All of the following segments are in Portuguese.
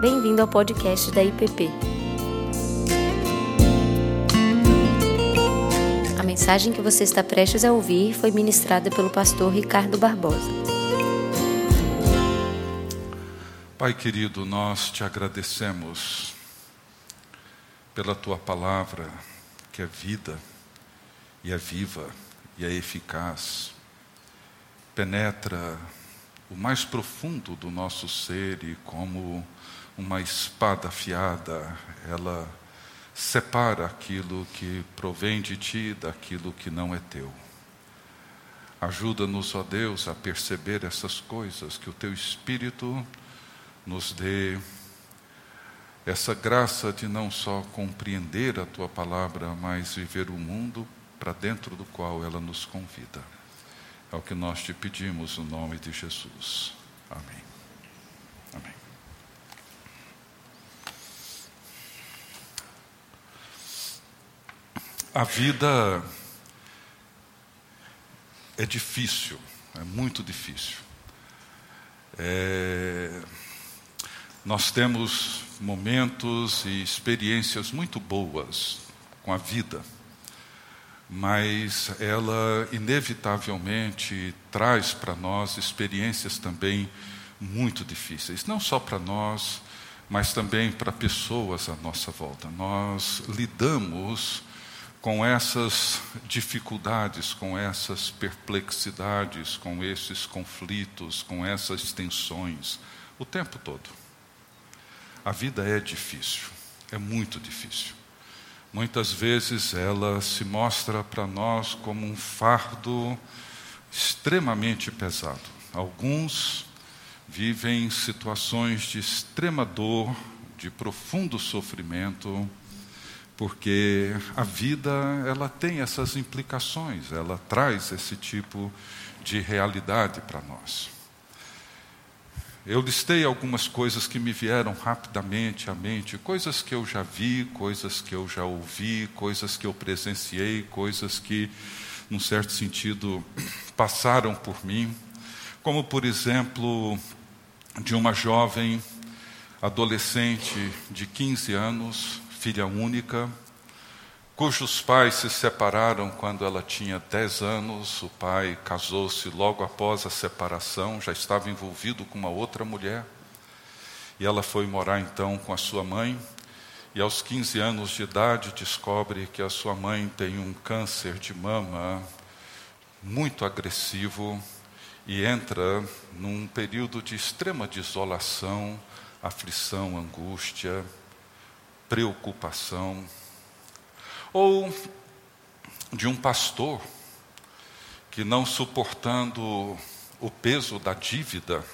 Bem-vindo ao podcast da IPP. A mensagem que você está prestes a ouvir foi ministrada pelo pastor Ricardo Barbosa. Pai querido, nós te agradecemos pela tua palavra, que é vida e é viva e é eficaz. Penetra o mais profundo do nosso ser e, como uma espada afiada, ela separa aquilo que provém de ti daquilo que não é teu. Ajuda-nos, ó Deus, a perceber essas coisas, que o teu Espírito nos dê essa graça de não só compreender a tua palavra, mas viver o mundo para dentro do qual ela nos convida. É o que nós te pedimos no nome de Jesus. Amém. A vida é difícil, é muito difícil. É... Nós temos momentos e experiências muito boas com a vida mas ela inevitavelmente traz para nós experiências também muito difíceis, não só para nós, mas também para pessoas à nossa volta. Nós lidamos com essas dificuldades, com essas perplexidades, com esses conflitos, com essas tensões o tempo todo. A vida é difícil, é muito difícil muitas vezes ela se mostra para nós como um fardo extremamente pesado. Alguns vivem situações de extrema dor, de profundo sofrimento, porque a vida ela tem essas implicações, ela traz esse tipo de realidade para nós. Eu listei algumas coisas que me vieram rapidamente à mente, coisas que eu já vi, coisas que eu já ouvi, coisas que eu presenciei, coisas que, num certo sentido, passaram por mim, como, por exemplo, de uma jovem adolescente de 15 anos, filha única, cujos pais se separaram quando ela tinha 10 anos. O pai casou-se logo após a separação, já estava envolvido com uma outra mulher. E ela foi morar então com a sua mãe. E aos 15 anos de idade descobre que a sua mãe tem um câncer de mama muito agressivo e entra num período de extrema desolação, aflição, angústia, preocupação. Ou de um pastor que, não suportando o peso da dívida,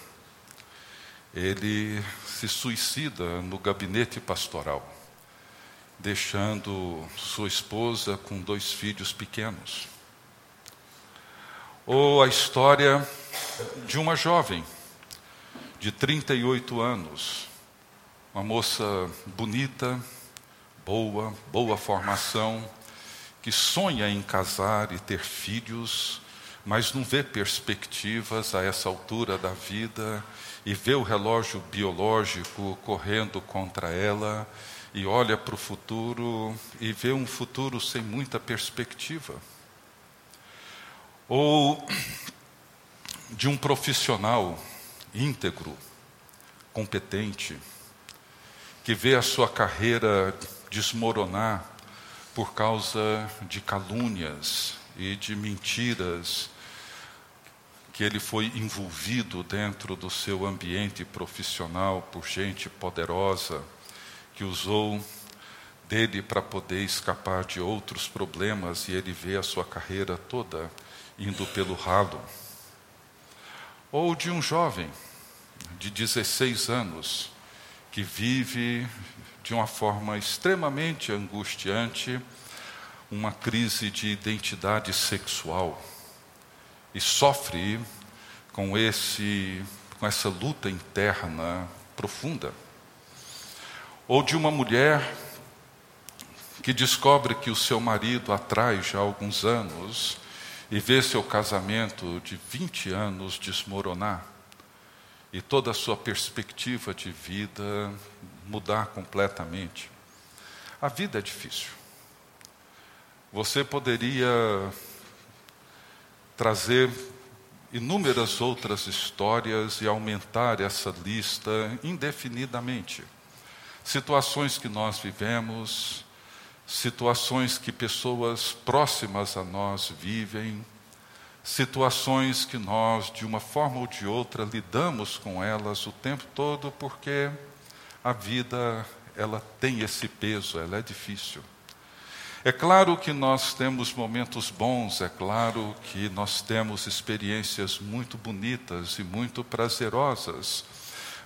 ele se suicida no gabinete pastoral, deixando sua esposa com dois filhos pequenos. Ou a história de uma jovem de 38 anos, uma moça bonita, boa, boa formação, que sonha em casar e ter filhos, mas não vê perspectivas a essa altura da vida e vê o relógio biológico correndo contra ela e olha para o futuro e vê um futuro sem muita perspectiva. Ou de um profissional íntegro, competente, que vê a sua carreira desmoronar por causa de calúnias e de mentiras que ele foi envolvido dentro do seu ambiente profissional por gente poderosa que usou dele para poder escapar de outros problemas e ele vê a sua carreira toda indo pelo ralo. Ou de um jovem de 16 anos que vive de uma forma extremamente angustiante uma crise de identidade sexual e sofre com esse com essa luta interna profunda. Ou de uma mulher que descobre que o seu marido atrai já há alguns anos e vê seu casamento de 20 anos desmoronar e toda a sua perspectiva de vida mudar completamente. A vida é difícil. Você poderia trazer inúmeras outras histórias e aumentar essa lista indefinidamente. Situações que nós vivemos, situações que pessoas próximas a nós vivem, situações que nós, de uma forma ou de outra, lidamos com elas o tempo todo, porque a vida ela tem esse peso, ela é difícil. É claro que nós temos momentos bons, é claro que nós temos experiências muito bonitas e muito prazerosas,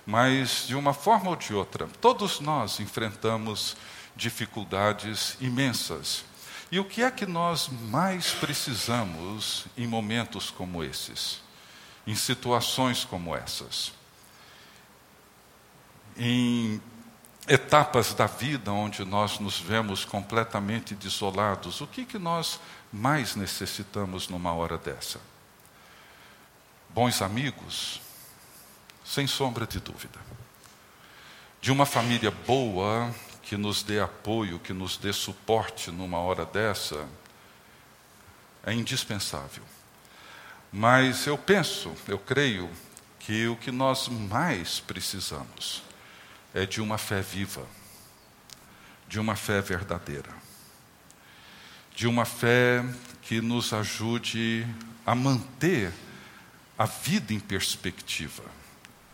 mas de uma forma ou de outra, todos nós enfrentamos dificuldades imensas. E o que é que nós mais precisamos em momentos como esses? Em situações como essas? Em etapas da vida onde nós nos vemos completamente desolados, o que, que nós mais necessitamos numa hora dessa? Bons amigos, sem sombra de dúvida. De uma família boa, que nos dê apoio, que nos dê suporte numa hora dessa, é indispensável. Mas eu penso, eu creio, que o que nós mais precisamos é de uma fé viva, de uma fé verdadeira, de uma fé que nos ajude a manter a vida em perspectiva,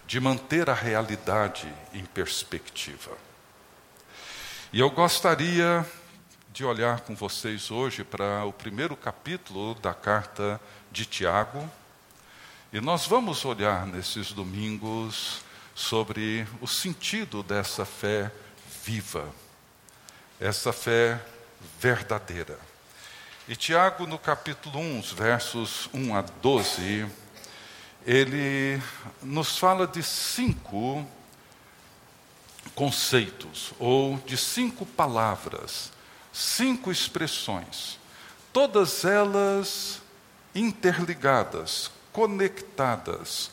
de manter a realidade em perspectiva. E eu gostaria de olhar com vocês hoje para o primeiro capítulo da carta de Tiago, e nós vamos olhar nesses domingos sobre o sentido dessa fé viva, essa fé verdadeira. E Tiago, no capítulo 1, versos 1 a 12, ele nos fala de cinco conceitos, ou de cinco palavras, cinco expressões, todas elas interligadas, conectadas,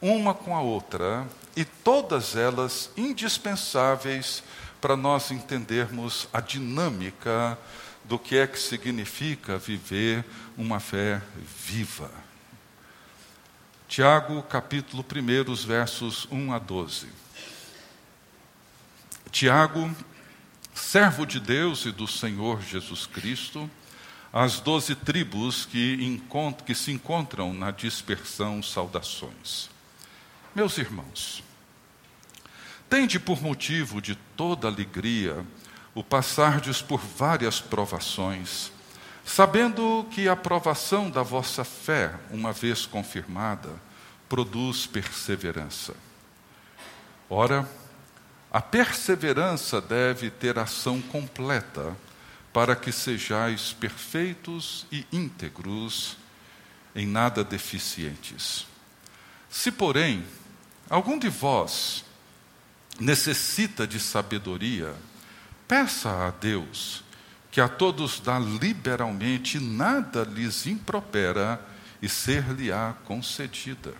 uma com a outra, e todas elas indispensáveis para nós entendermos a dinâmica do que é que significa viver uma fé viva. Tiago, capítulo 1, versos 1 a 12. Tiago, servo de Deus e do Senhor Jesus Cristo, as doze tribos que, que se encontram na dispersão, saudações. Meus irmãos, tende por motivo de toda alegria o passardes por várias provações, sabendo que a provação da vossa fé, uma vez confirmada, produz perseverança. Ora, a perseverança deve ter ação completa, para que sejais perfeitos e íntegros, em nada deficientes. Se, porém, algum de vós necessita de sabedoria, peça a Deus, que a todos dá liberalmente, nada lhes impropera e ser-lhe-á concedida.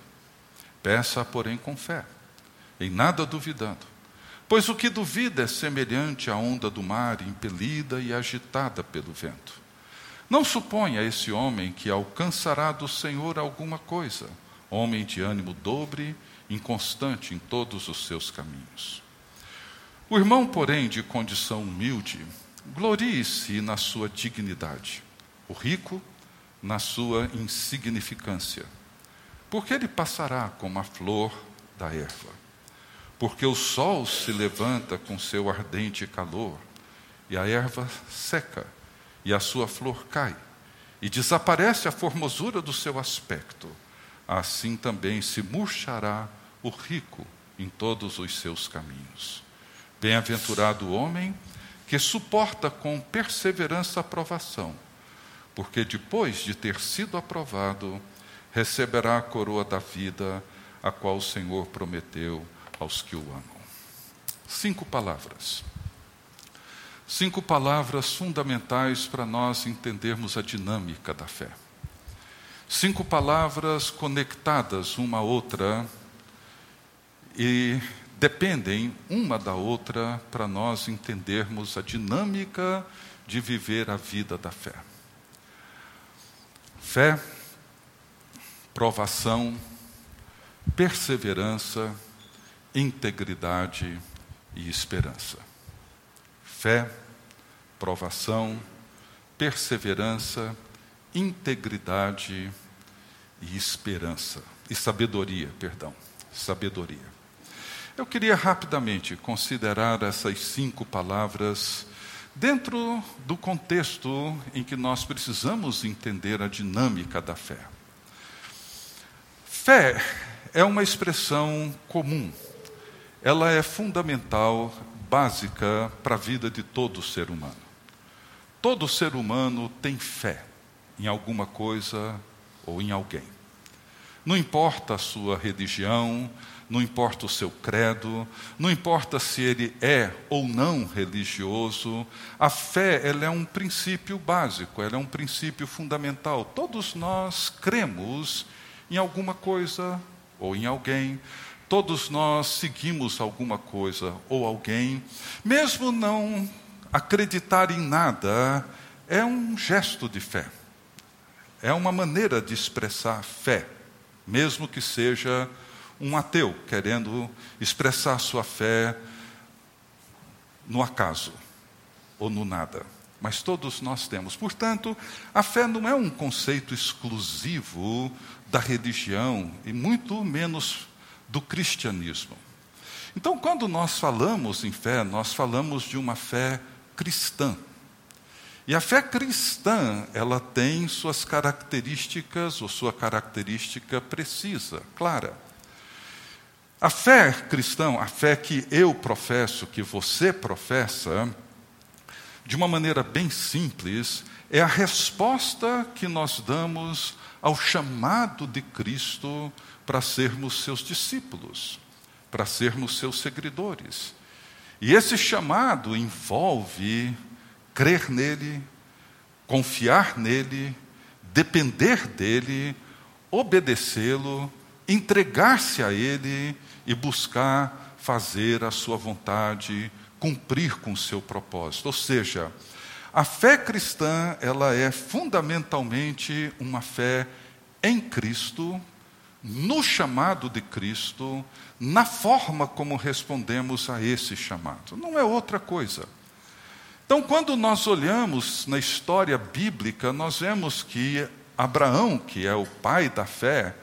Peça, porém, com fé, em nada duvidando. Pois o que duvida é semelhante à onda do mar, impelida e agitada pelo vento. Não suponha esse homem que alcançará do Senhor alguma coisa, homem de ânimo dobre inconstante em todos os seus caminhos. O irmão, porém, de condição humilde, glorie-se na sua dignidade, o rico na sua insignificância, porque ele passará como a flor da erva. Porque o sol se levanta com seu ardente calor, e a erva seca, e a sua flor cai, e desaparece a formosura do seu aspecto, assim também se murchará o rico em todos os seus caminhos. Bem-aventurado o homem que suporta com perseverança a provação, porque depois de ter sido aprovado, receberá a coroa da vida, a qual o Senhor prometeu aos que o amam. Cinco palavras. Cinco palavras fundamentais para nós entendermos a dinâmica da fé. Cinco palavras conectadas uma a outra e dependem uma da outra para nós entendermos a dinâmica de viver a vida da fé. Fé, provação, perseverança, integridade e esperança. Fé, provação, perseverança, integridade e esperança. E sabedoria, perdão, sabedoria. Eu queria rapidamente considerar essas cinco palavras dentro do contexto em que nós precisamos entender a dinâmica da fé. Fé é uma expressão comum, ela é fundamental, básica para a vida de todo ser humano. Todo ser humano tem fé em alguma coisa ou em alguém. Não importa a sua religião, não importa o seu credo, não importa se ele é ou não religioso, a fé ela é um princípio básico, ela é um princípio fundamental. Todos nós cremos em alguma coisa ou em alguém, todos nós seguimos alguma coisa ou alguém, mesmo não acreditar em nada, é um gesto de fé, é uma maneira de expressar fé, mesmo que seja um ateu querendo expressar sua fé no acaso ou no nada. Mas todos nós temos. Portanto, a fé não é um conceito exclusivo da religião e muito menos do cristianismo. Então, quando nós falamos em fé, nós falamos de uma fé cristã. E a fé cristã, ela tem suas características, ou sua característica precisa, clara. A fé cristã, a fé que eu professo, que você professa, de uma maneira bem simples, é a resposta que nós damos ao chamado de Cristo para sermos seus discípulos, para sermos seus seguidores. E esse chamado envolve crer nele, confiar nele, depender dele, obedecê-lo, entregar-se a ele e buscar fazer a sua vontade, cumprir com o seu propósito. Ou seja, a fé cristã, ela é fundamentalmente uma fé em Cristo, no chamado de Cristo, na forma como respondemos a esse chamado. Não é outra coisa. Então, quando nós olhamos na história bíblica, nós vemos que Abraão, que é o pai da fé,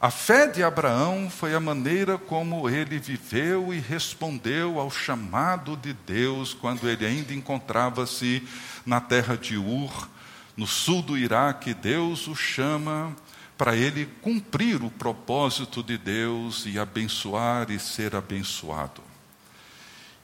a fé de Abraão foi a maneira como ele viveu e respondeu ao chamado de Deus quando ele ainda encontrava-se na terra de Ur, no sul do Iraque. Deus o chama para ele cumprir o propósito de Deus e abençoar e ser abençoado.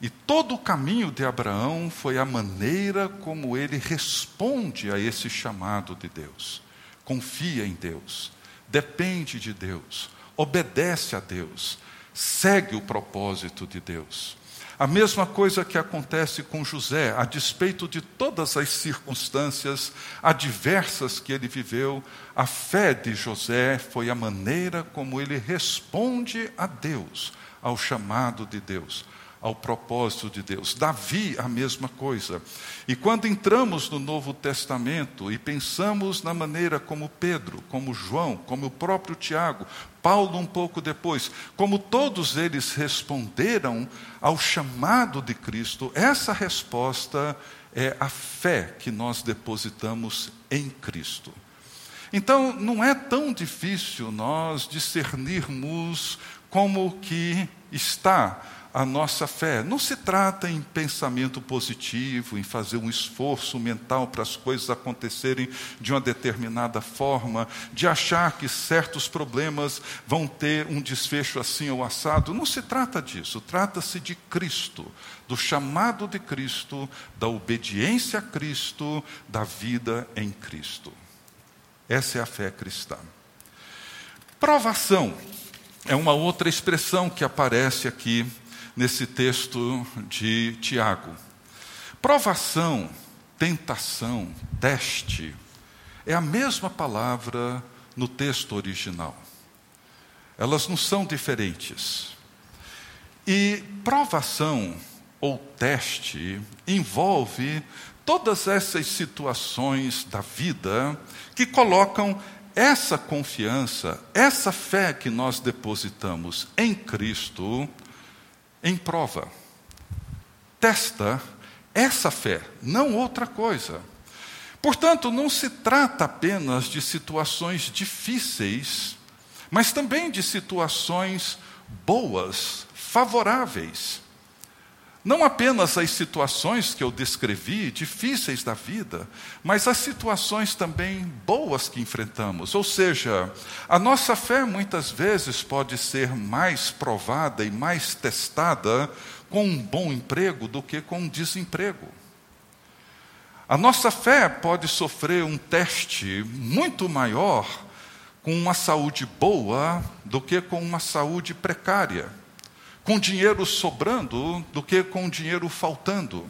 E todo o caminho de Abraão foi a maneira como ele responde a esse chamado de Deus. Confia em Deus depende de Deus, obedece a Deus, segue o propósito de Deus. A mesma coisa que acontece com José, a despeito de todas as circunstâncias adversas que ele viveu, a fé de José foi a maneira como ele responde a Deus, ao chamado de Deus ao propósito de Deus. Davi, a mesma coisa. E quando entramos no Novo Testamento e pensamos na maneira como Pedro, como João, como o próprio Tiago, Paulo um pouco depois, como todos eles responderam ao chamado de Cristo, essa resposta é a fé que nós depositamos em Cristo. Então, não é tão difícil nós discernirmos como que está a nossa fé. Não se trata em pensamento positivo, em fazer um esforço mental para as coisas acontecerem de uma determinada forma, de achar que certos problemas vão ter um desfecho assim ou assado. Não se trata disso. Trata-se de Cristo, do chamado de Cristo, da obediência a Cristo, da vida em Cristo. Essa é a fé cristã. Provação é uma outra expressão que aparece aqui nesse texto de Tiago. Provação, tentação, teste, é a mesma palavra no texto original. Elas não são diferentes. E provação ou teste envolve todas essas situações da vida que colocam essa confiança, essa fé que nós depositamos em Cristo em prova. Testa essa fé, não outra coisa. Portanto, não se trata apenas de situações difíceis, mas também de situações boas, favoráveis. Não apenas as situações que eu descrevi, difíceis da vida, mas as situações também boas que enfrentamos. Ou seja, a nossa fé muitas vezes pode ser mais provada e mais testada com um bom emprego do que com um desemprego. A nossa fé pode sofrer um teste muito maior com uma saúde boa do que com uma saúde precária com dinheiro sobrando do que com dinheiro faltando,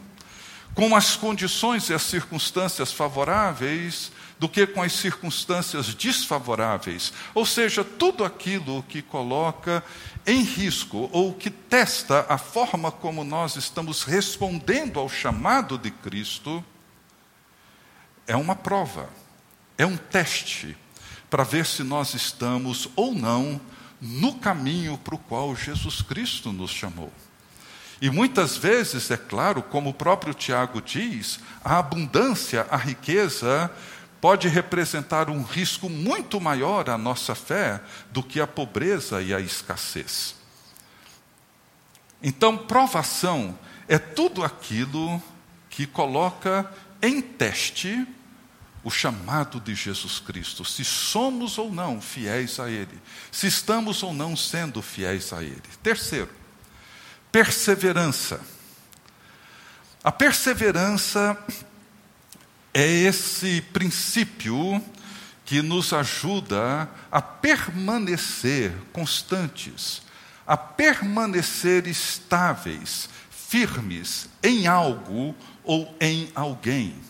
com as condições e as circunstâncias favoráveis do que com as circunstâncias desfavoráveis. Ou seja, tudo aquilo que coloca em risco ou que testa a forma como nós estamos respondendo ao chamado de Cristo é uma prova, é um teste para ver se nós estamos ou não no caminho para o qual Jesus Cristo nos chamou. E muitas vezes, é claro, como o próprio Tiago diz, a abundância, a riqueza, pode representar um risco muito maior à nossa fé do que a pobreza e a escassez. Então, provação é tudo aquilo que coloca em teste o chamado de Jesus Cristo, se somos ou não fiéis a Ele, se estamos ou não sendo fiéis a Ele. Terceiro, perseverança. A perseverança é esse princípio que nos ajuda a permanecer constantes, a permanecer estáveis, firmes em algo ou em alguém.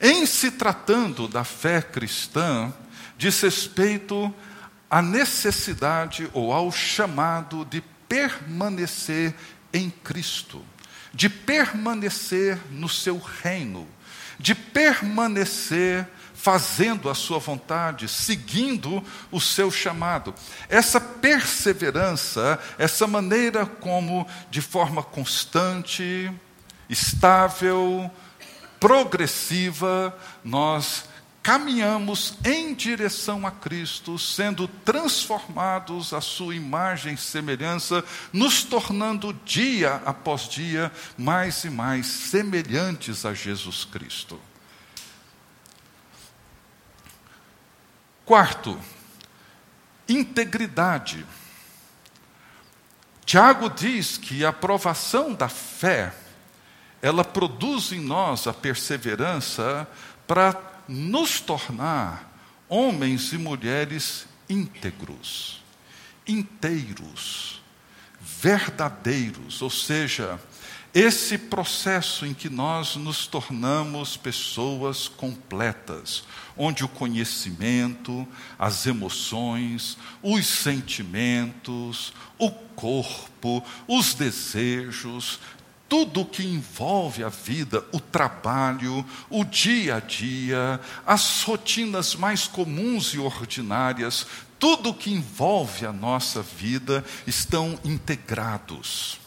Em se tratando da fé cristã, diz respeito à necessidade ou ao chamado de permanecer em Cristo, de permanecer no seu reino, de permanecer fazendo a sua vontade, seguindo o seu chamado. Essa perseverança, essa maneira como, de forma constante, estável, progressiva, nós caminhamos em direção a Cristo, sendo transformados à sua imagem e semelhança, nos tornando dia após dia mais e mais semelhantes a Jesus Cristo. Quarto, integridade. Tiago diz que a aprovação da fé ela produz em nós a perseverança para nos tornar homens e mulheres íntegros, inteiros, verdadeiros, ou seja, esse processo em que nós nos tornamos pessoas completas, onde o conhecimento, as emoções, os sentimentos, o corpo, os desejos, tudo que envolve a vida, o trabalho, o dia a dia, as rotinas mais comuns e ordinárias, tudo que envolve a nossa vida estão integrados,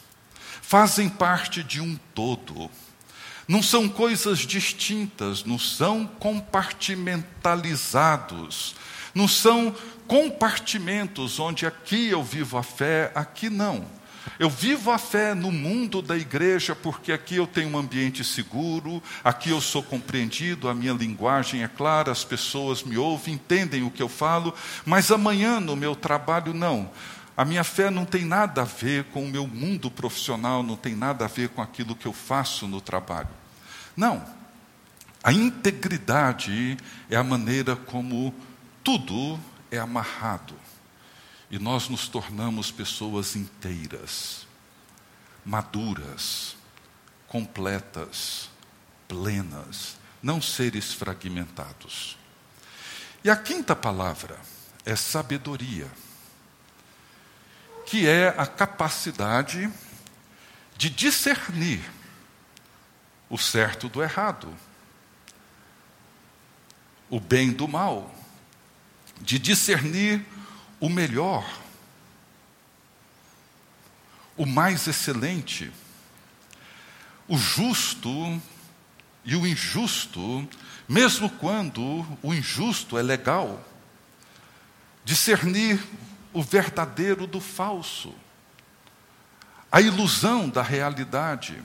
fazem parte de um todo. Não são coisas distintas, não são compartimentalizados, não são compartimentos onde aqui eu vivo a fé, aqui não eu vivo a fé no mundo da igreja porque aqui eu tenho um ambiente seguro, aqui eu sou compreendido, a minha linguagem é clara, as pessoas me ouvem, entendem o que eu falo, mas amanhã no meu trabalho não. A minha fé não tem nada a ver com o meu mundo profissional, não tem nada a ver com aquilo que eu faço no trabalho. Não. A integridade é a maneira como tudo é amarrado. E nós nos tornamos pessoas inteiras, maduras, completas, plenas, não seres fragmentados. E a quinta palavra é sabedoria, que é a capacidade de discernir o certo do errado, o bem do mal, de discernir o melhor, o mais excelente, o justo e o injusto, mesmo quando o injusto é legal, discernir o verdadeiro do falso, a ilusão da realidade.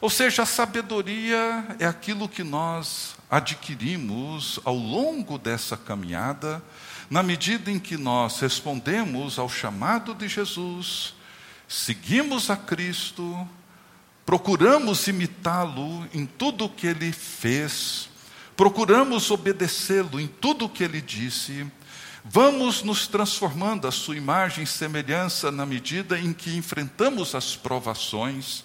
Ou seja, a sabedoria é aquilo que nós adquirimos ao longo dessa caminhada, na medida em que nós respondemos ao chamado de Jesus, seguimos a Cristo, procuramos imitá-lo em tudo o que ele fez, procuramos obedecê-lo em tudo o que ele disse, Vamos nos transformando à sua imagem e semelhança na medida em que enfrentamos as provações,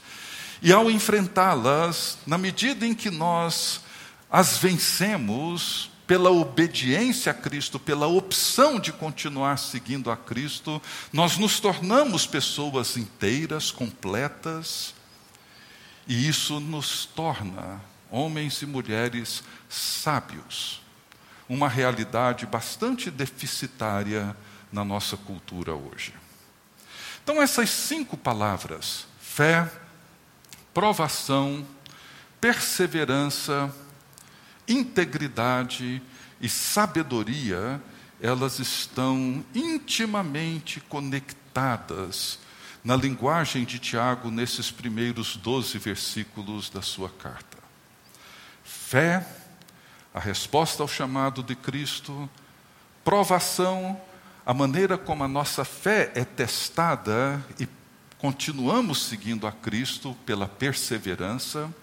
e ao enfrentá-las, na medida em que nós as vencemos pela obediência a Cristo, pela opção de continuar seguindo a Cristo, nós nos tornamos pessoas inteiras, completas, e isso nos torna homens e mulheres sábios uma realidade bastante deficitária na nossa cultura hoje. Então, essas cinco palavras, fé, provação, perseverança, integridade e sabedoria, elas estão intimamente conectadas na linguagem de Tiago nesses primeiros doze versículos da sua carta. Fé, a resposta ao chamado de Cristo, provação, a maneira como a nossa fé é testada e continuamos seguindo a Cristo pela perseverança,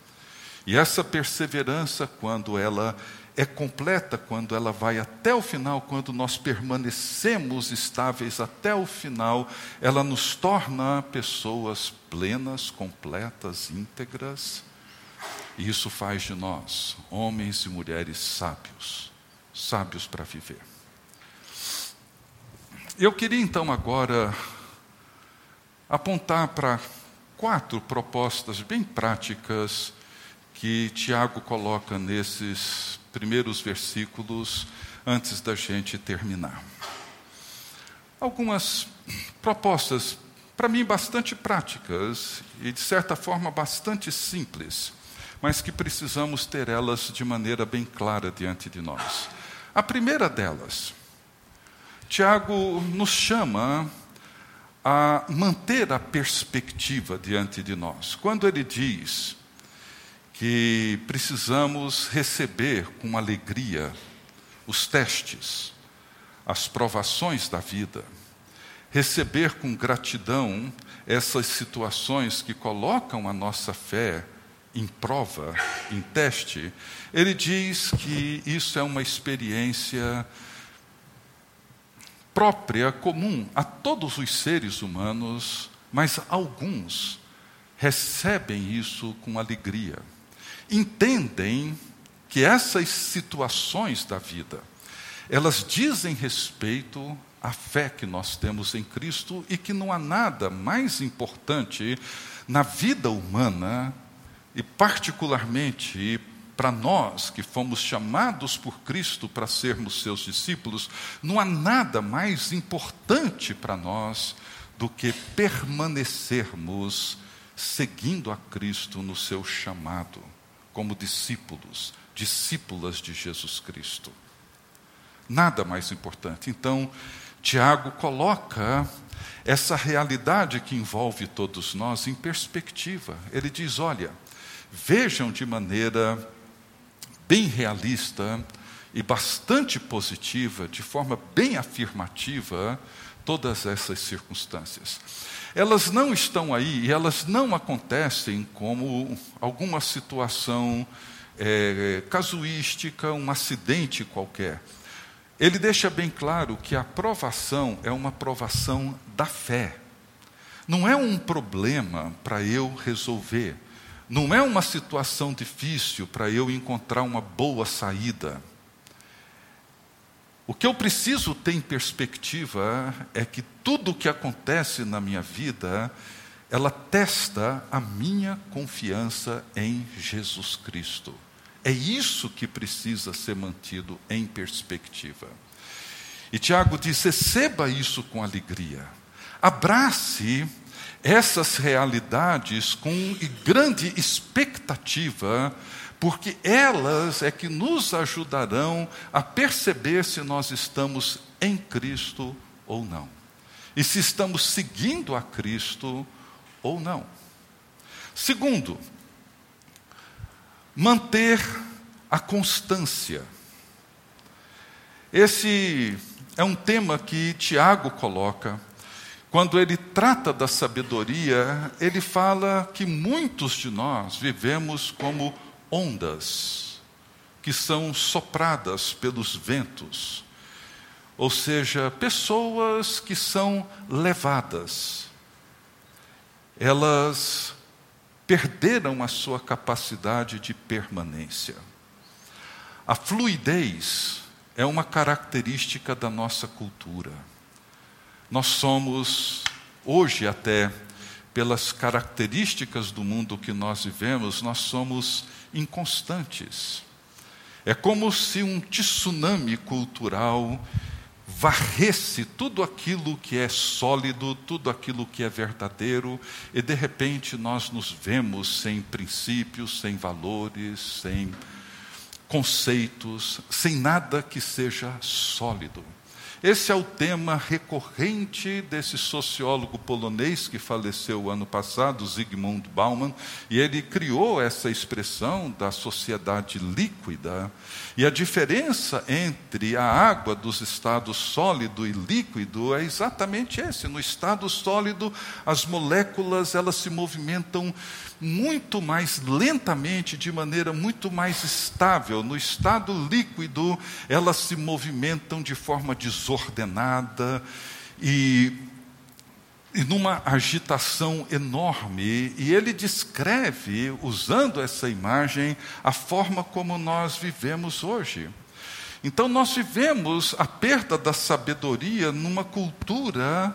e essa perseverança, quando ela é completa, quando ela vai até o final, quando nós permanecemos estáveis até o final, ela nos torna pessoas plenas, completas, íntegras. E isso faz de nós homens e mulheres sábios, sábios para viver. Eu queria então agora apontar para quatro propostas bem práticas que Tiago coloca nesses primeiros versículos antes da gente terminar. Algumas propostas, para mim, bastante práticas e, de certa forma, bastante simples mas que precisamos ter elas de maneira bem clara diante de nós. A primeira delas, Tiago nos chama a manter a perspectiva diante de nós. Quando ele diz que precisamos receber com alegria os testes, as provações da vida, receber com gratidão essas situações que colocam a nossa fé em prova, em teste, ele diz que isso é uma experiência própria, comum a todos os seres humanos, mas alguns recebem isso com alegria. Entendem que essas situações da vida, elas dizem respeito à fé que nós temos em Cristo e que não há nada mais importante na vida humana e, particularmente, para nós que fomos chamados por Cristo para sermos seus discípulos, não há nada mais importante para nós do que permanecermos seguindo a Cristo no seu chamado, como discípulos, discípulas de Jesus Cristo. Nada mais importante. Então, Tiago coloca essa realidade que envolve todos nós em perspectiva. Ele diz: olha, vejam de maneira bem realista e bastante positiva, de forma bem afirmativa, todas essas circunstâncias. Elas não estão aí e elas não acontecem como alguma situação é, casuística, um acidente qualquer. Ele deixa bem claro que a provação é uma provação da fé. Não é um problema para eu resolver não é uma situação difícil para eu encontrar uma boa saída. O que eu preciso ter em perspectiva é que tudo o que acontece na minha vida, ela testa a minha confiança em Jesus Cristo. É isso que precisa ser mantido em perspectiva. E Tiago diz: receba isso com alegria, abrace essas realidades com grande expectativa porque elas é que nos ajudarão a perceber se nós estamos em Cristo ou não. E se estamos seguindo a Cristo ou não. Segundo, manter a constância. Esse é um tema que Tiago coloca. Quando ele trata da sabedoria, ele fala que muitos de nós vivemos como ondas que são sopradas pelos ventos, ou seja, pessoas que são levadas. Elas perderam a sua capacidade de permanência. A fluidez é uma característica da nossa cultura. Nós somos, hoje até, pelas características do mundo que nós vivemos, nós somos inconstantes. É como se um tsunami cultural varresse tudo aquilo que é sólido, tudo aquilo que é verdadeiro, e de repente nós nos vemos sem princípios, sem valores, sem conceitos, sem nada que seja sólido. Esse é o tema recorrente desse sociólogo polonês que faleceu ano passado, Zygmunt Bauman, e ele criou essa expressão da sociedade líquida. E a diferença entre a água dos estados sólido e líquido é exatamente esse. No estado sólido, as moléculas elas se movimentam muito mais lentamente, de maneira muito mais estável. No estado líquido, elas se movimentam de forma desordenada e, e numa agitação enorme. E ele descreve, usando essa imagem, a forma como nós vivemos hoje. Então, nós vivemos a perda da sabedoria numa cultura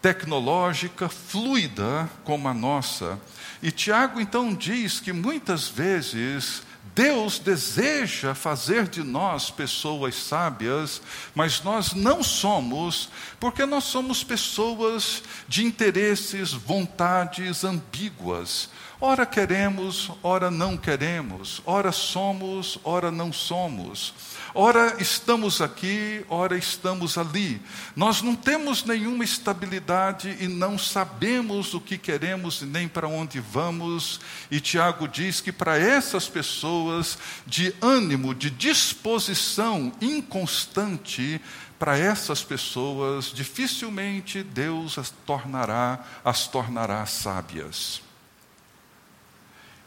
tecnológica fluida como a nossa e Tiago então diz que muitas vezes Deus deseja fazer de nós pessoas sábias, mas nós não somos, porque nós somos pessoas de interesses, vontades ambíguas. Ora queremos, ora não queremos, ora somos, ora não somos. Ora estamos aqui, ora estamos ali. Nós não temos nenhuma estabilidade e não sabemos o que queremos e nem para onde vamos. E Tiago diz que para essas pessoas de ânimo, de disposição inconstante, para essas pessoas dificilmente Deus as tornará, as tornará sábias.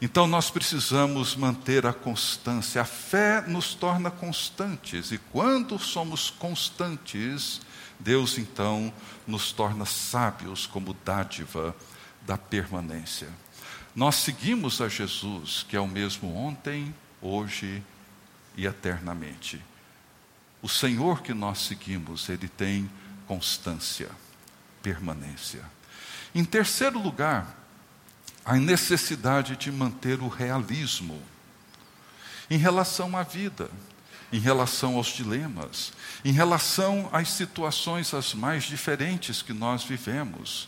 Então nós precisamos manter a constância. A fé nos torna constantes, e quando somos constantes, Deus então nos torna sábios como dádiva da permanência. Nós seguimos a Jesus, que é o mesmo ontem, hoje e eternamente. O Senhor que nós seguimos, ele tem constância, permanência. Em terceiro lugar, a necessidade de manter o realismo em relação à vida, em relação aos dilemas, em relação às situações as mais diferentes que nós vivemos.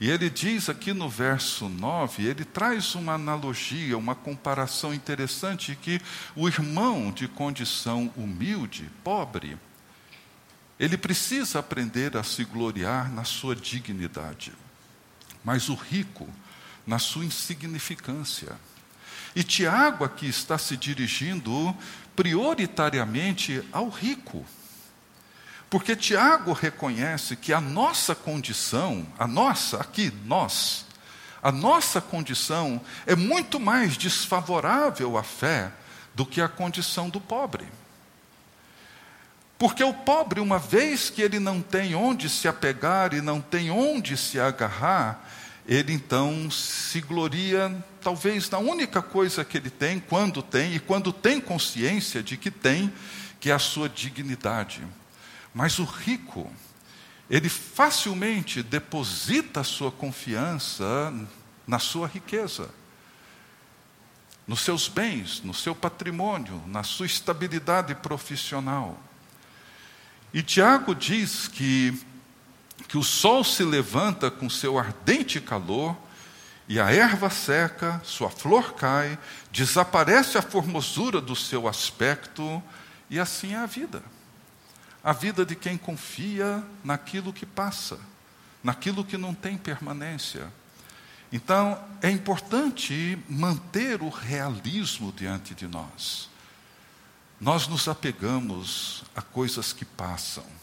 E ele diz aqui no verso 9, ele traz uma analogia, uma comparação interessante que o irmão de condição humilde, pobre, ele precisa aprender a se gloriar na sua dignidade. Mas o rico, na sua insignificância. E Tiago aqui está se dirigindo prioritariamente ao rico. Porque Tiago reconhece que a nossa condição, a nossa, aqui, nós, a nossa condição é muito mais desfavorável à fé do que a condição do pobre. Porque o pobre, uma vez que ele não tem onde se apegar e não tem onde se agarrar, ele então se gloria, talvez, na única coisa que ele tem, quando tem, e quando tem consciência de que tem, que é a sua dignidade. Mas o rico, ele facilmente deposita a sua confiança na sua riqueza, nos seus bens, no seu patrimônio, na sua estabilidade profissional. E Tiago diz que, que o sol se levanta com seu ardente calor, e a erva seca, sua flor cai, desaparece a formosura do seu aspecto, e assim é a vida. A vida de quem confia naquilo que passa, naquilo que não tem permanência. Então, é importante manter o realismo diante de nós. Nós nos apegamos a coisas que passam.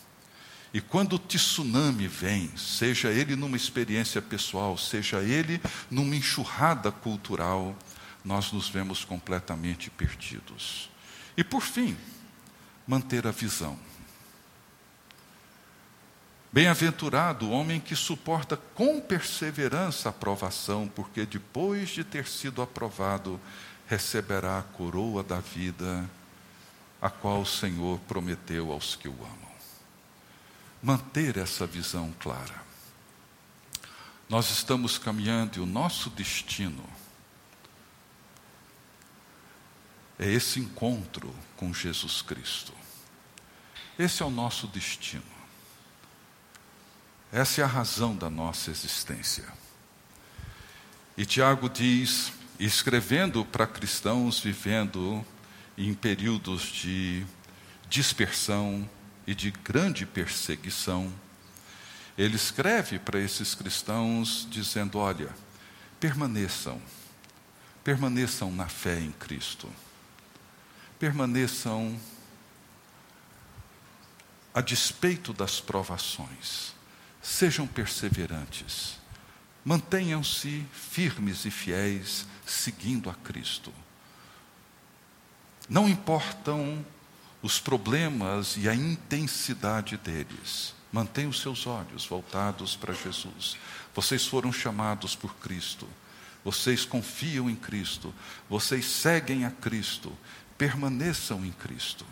E quando o tsunami vem, seja ele numa experiência pessoal, seja ele numa enxurrada cultural, nós nos vemos completamente perdidos. E por fim, manter a visão. Bem-aventurado o homem que suporta com perseverança a aprovação, porque depois de ter sido aprovado, receberá a coroa da vida a qual o Senhor prometeu aos que o amam. Manter essa visão clara. Nós estamos caminhando e o nosso destino é esse encontro com Jesus Cristo. Esse é o nosso destino. Essa é a razão da nossa existência. E Tiago diz, escrevendo para cristãos vivendo em períodos de dispersão e de grande perseguição, ele escreve para esses cristãos dizendo: olha, permaneçam, permaneçam na fé em Cristo, permaneçam a despeito das provações, sejam perseverantes, mantenham-se firmes e fiéis, seguindo a Cristo. Não importam os problemas e a intensidade deles. Mantenham os seus olhos voltados para Jesus. Vocês foram chamados por Cristo. Vocês confiam em Cristo. Vocês seguem a Cristo. Permaneçam em Cristo.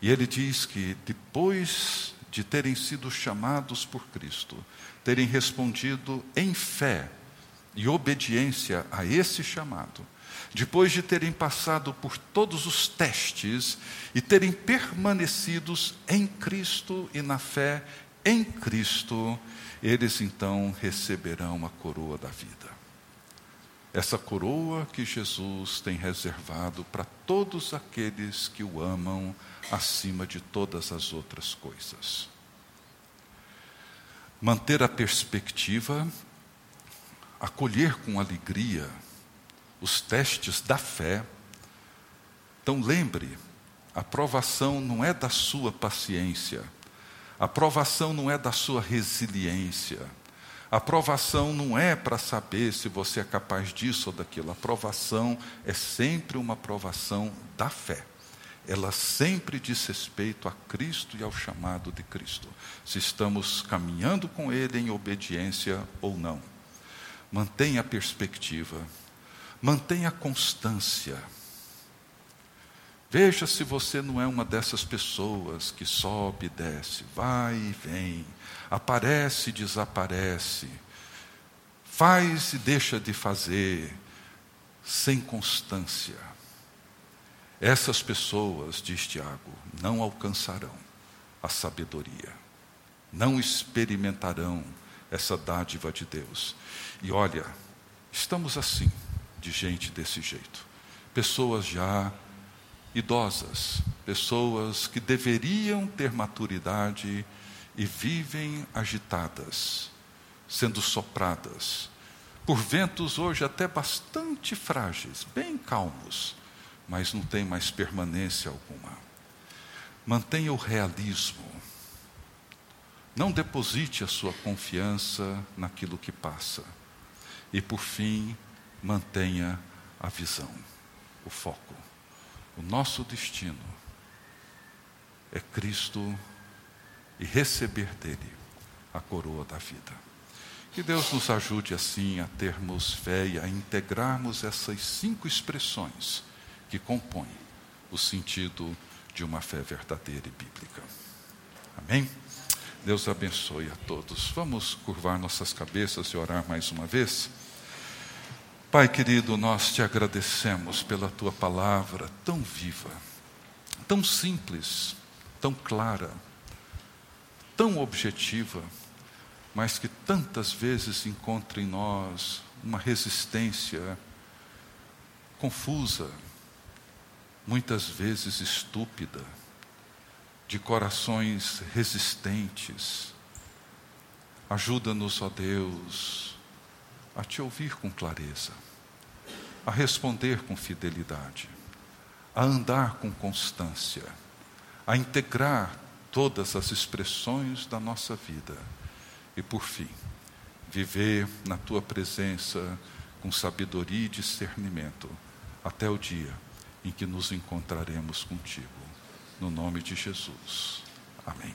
E ele diz que depois de terem sido chamados por Cristo, terem respondido em fé e obediência a esse chamado, depois de terem passado por todos os testes e terem permanecidos em Cristo e na fé em Cristo, eles então receberão a coroa da vida. Essa coroa que Jesus tem reservado para todos aqueles que o amam acima de todas as outras coisas. Manter a perspectiva, acolher com alegria os testes da fé. Então lembre, a provação não é da sua paciência, a provação não é da sua resiliência, a provação não é para saber se você é capaz disso ou daquilo, a provação é sempre uma provação da fé. Ela sempre diz respeito a Cristo e ao chamado de Cristo, se estamos caminhando com Ele em obediência ou não. Mantenha a perspectiva Mantenha constância. Veja se você não é uma dessas pessoas que sobe e desce, vai e vem, aparece e desaparece, faz e deixa de fazer, sem constância. Essas pessoas, diz Tiago, não alcançarão a sabedoria, não experimentarão essa dádiva de Deus. E olha, estamos assim de gente desse jeito. Pessoas já idosas, pessoas que deveriam ter maturidade e vivem agitadas, sendo sopradas por ventos hoje até bastante frágeis, bem calmos, mas não tem mais permanência alguma. Mantenha o realismo. Não deposite a sua confiança naquilo que passa. E por fim, mantenha a visão, o foco. O nosso destino é Cristo e receber dele a coroa da vida. Que Deus nos ajude assim a termos fé e a integrarmos essas cinco expressões que compõem o sentido de uma fé verdadeira e bíblica. Amém? Deus abençoe a todos. Vamos curvar nossas cabeças e orar mais uma vez. Pai querido, nós te agradecemos pela tua palavra tão viva, tão simples, tão clara, tão objetiva, mas que tantas vezes encontra em nós uma resistência confusa, muitas vezes estúpida, de corações resistentes. Ajuda-nos, ó Deus, a te ouvir com clareza, a responder com fidelidade, a andar com constância, a integrar todas as expressões da nossa vida e, por fim, viver na tua presença com sabedoria e discernimento até o dia em que nos encontraremos contigo. No nome de Jesus. Amém.